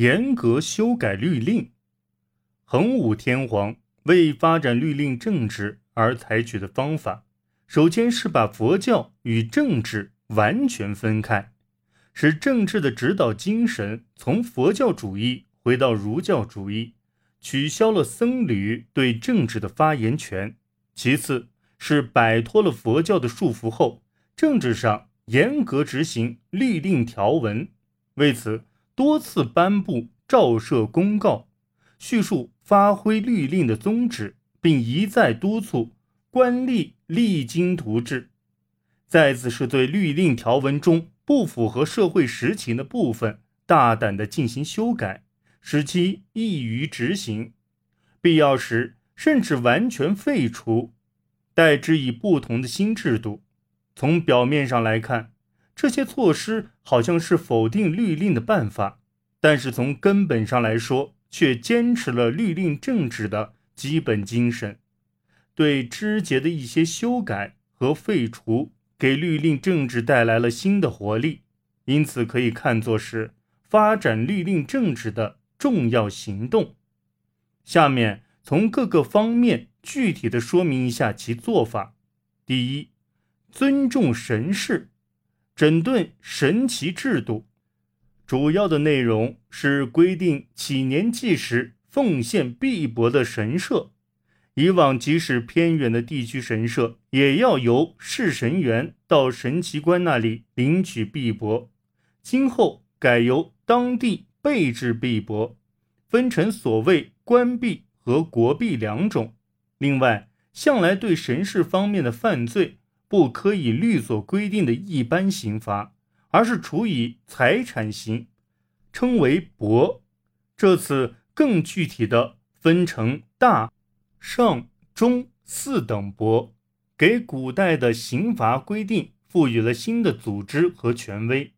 严格修改律令。桓武天皇为发展律令政治而采取的方法，首先是把佛教与政治完全分开，使政治的指导精神从佛教主义回到儒教主义，取消了僧侣对政治的发言权。其次是摆脱了佛教的束缚后，政治上严格执行律令条文，为此多次颁布诏设公告，叙述。发挥律令的宗旨，并一再督促官吏励精图治。再次是对律令条文中不符合社会实情的部分，大胆地进行修改，使其易于执行。必要时，甚至完全废除，代之以不同的新制度。从表面上来看，这些措施好像是否定律令的办法，但是从根本上来说，却坚持了律令政治的基本精神，对枝节的一些修改和废除，给律令政治带来了新的活力，因此可以看作是发展律令政治的重要行动。下面从各个方面具体的说明一下其做法。第一，尊重神事，整顿神奇制度。主要的内容是规定起年祭时奉献币帛的神社，以往即使偏远的地区神社，也要由侍神员到神奇官那里领取币帛，今后改由当地备置币帛，分成所谓官币和国币两种。另外，向来对神事方面的犯罪，不可以律所规定的一般刑罚。而是处以财产刑，称为薄。这次更具体的分成大、上、中四等薄，给古代的刑罚规定赋予了新的组织和权威。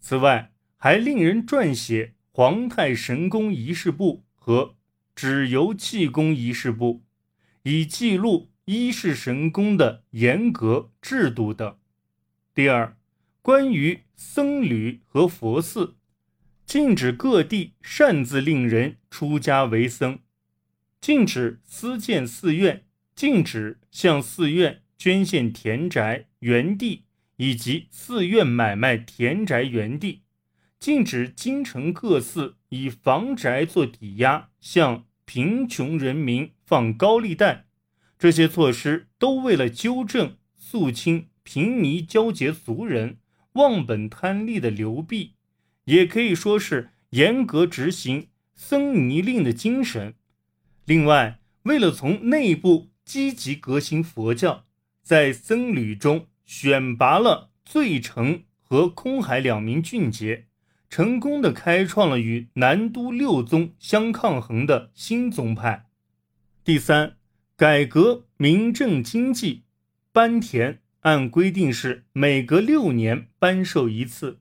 此外，还令人撰写皇太神功仪式簿和指由气功仪式簿，以记录一世神功的严格制度等。第二。关于僧侣和佛寺，禁止各地擅自令人出家为僧，禁止私建寺院，禁止向寺院捐献田宅、园地以及寺院买卖田宅、园地，禁止京城各寺以房宅做抵押向贫穷人民放高利贷。这些措施都为了纠正肃清贫尼交结俗人。忘本贪利的流弊，也可以说是严格执行僧尼令的精神。另外，为了从内部积极革新佛教，在僧侣中选拔了最澄和空海两名俊杰，成功的开创了与南都六宗相抗衡的新宗派。第三，改革民政经济，班田。按规定是每隔六年颁授一次，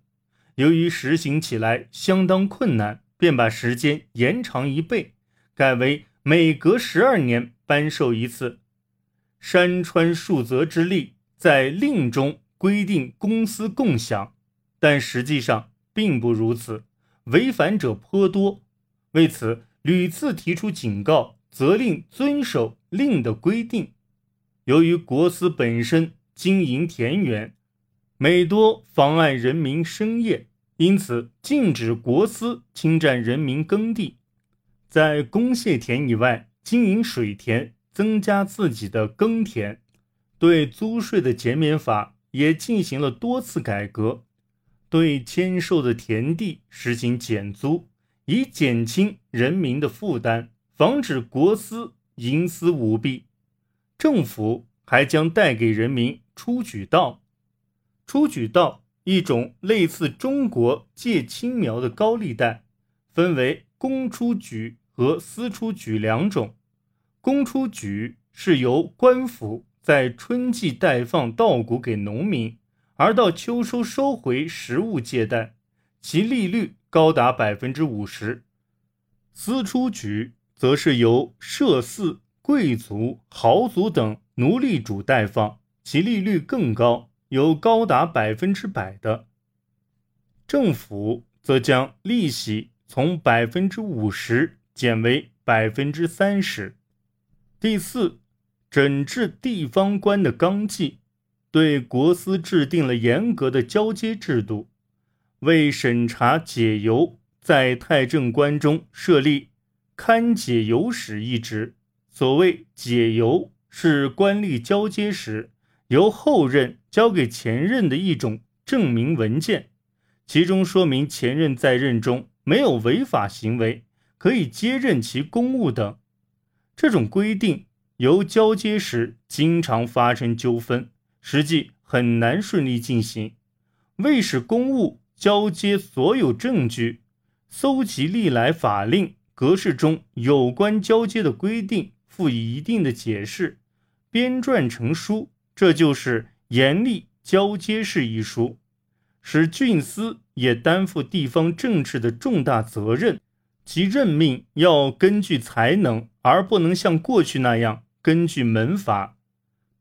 由于实行起来相当困难，便把时间延长一倍，改为每隔十二年颁授一次。山川树泽之力在令中规定公私共享，但实际上并不如此，违反者颇多。为此屡次提出警告，责令遵守令的规定。由于国司本身。经营田园，每多妨碍人民生业，因此禁止国司侵占人民耕地。在公谢田以外经营水田，增加自己的耕田。对租税的减免法也进行了多次改革，对签售的田地实行减租，以减轻人民的负担，防止国司营私舞弊。政府还将带给人民。出举道，出举道一种类似中国借青苗的高利贷，分为公出举和私出举两种。公出举是由官府在春季贷放稻谷给农民，而到秋收收回实物借贷，其利率高达百分之五十。私出举则是由社寺、贵族、豪族等奴隶主贷放。其利率更高，有高达百分之百的。政府则将利息从百分之五十减为百分之三十。第四，整治地方官的纲纪，对国司制定了严格的交接制度，为审查解邮，在太政官中设立勘解邮使一职。所谓解邮，是官吏交接时由后任交给前任的一种证明文件，其中说明前任在任中没有违法行为，可以接任其公务等。这种规定由交接时经常发生纠纷，实际很难顺利进行。为使公务交接所有证据，搜集历来法令格式中有关交接的规定。赋予一定的解释，编撰成书，这就是《严厉交接事》一书，使郡司也担负地方政治的重大责任，其任命要根据才能，而不能像过去那样根据门阀。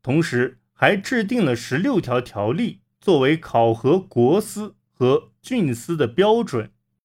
同时，还制定了十六条条例，作为考核国司和郡司的标准。